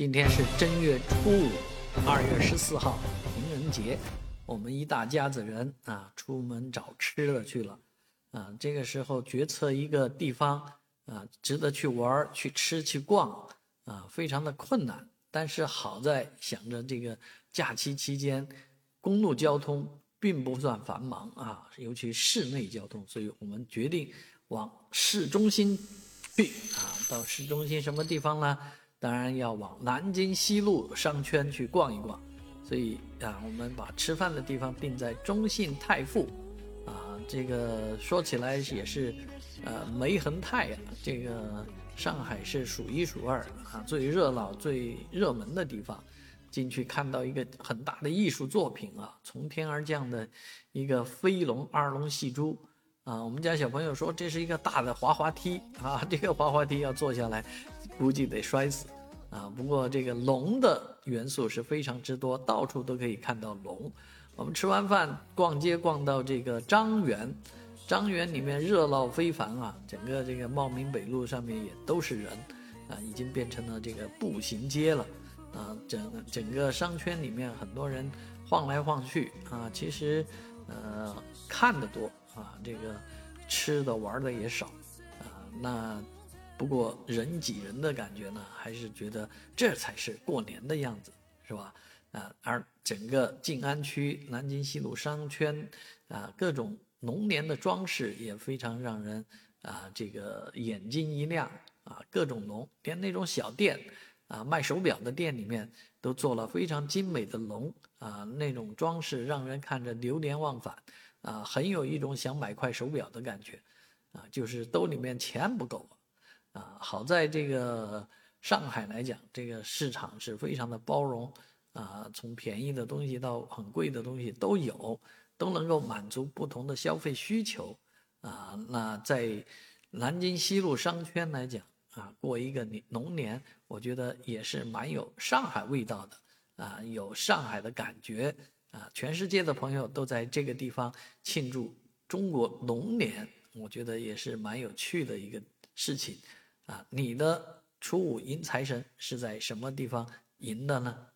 今天是正月初五，二月十四号，情人节。我们一大家子人啊，出门找吃的去了。啊，这个时候决策一个地方啊，值得去玩、去吃、去逛啊，非常的困难。但是好在想着这个假期期间，公路交通并不算繁忙啊，尤其市内交通，所以我们决定往市中心去啊。到市中心什么地方呢？当然要往南京西路商圈去逛一逛，所以啊，我们把吃饭的地方定在中信泰富，啊，这个说起来也是，呃，梅恒泰呀，这个上海是数一数二啊，最热闹、最热门的地方，进去看到一个很大的艺术作品啊，从天而降的一个飞龙二龙戏珠。啊，我们家小朋友说这是一个大的滑滑梯啊，这个滑滑梯要坐下来。估计得摔死，啊！不过这个龙的元素是非常之多，到处都可以看到龙。我们吃完饭逛街逛到这个张园，张园里面热闹非凡啊！整个这个茂名北路上面也都是人，啊，已经变成了这个步行街了，啊，整整个商圈里面很多人晃来晃去啊。其实，呃，看的多啊，这个吃的玩的也少，啊，那。不过人挤人的感觉呢，还是觉得这才是过年的样子，是吧？啊，而整个静安区南京西路商圈，啊，各种龙年的装饰也非常让人啊，这个眼睛一亮啊，各种龙，连那种小店啊，卖手表的店里面都做了非常精美的龙啊，那种装饰让人看着流连忘返啊，很有一种想买块手表的感觉啊，就是兜里面钱不够。啊，好在这个上海来讲，这个市场是非常的包容啊，从便宜的东西到很贵的东西都有，都能够满足不同的消费需求啊。那在南京西路商圈来讲啊，过一个年龙年，我觉得也是蛮有上海味道的啊，有上海的感觉啊。全世界的朋友都在这个地方庆祝中国龙年，我觉得也是蛮有趣的一个事情。啊，你的初五迎财神是在什么地方迎的呢？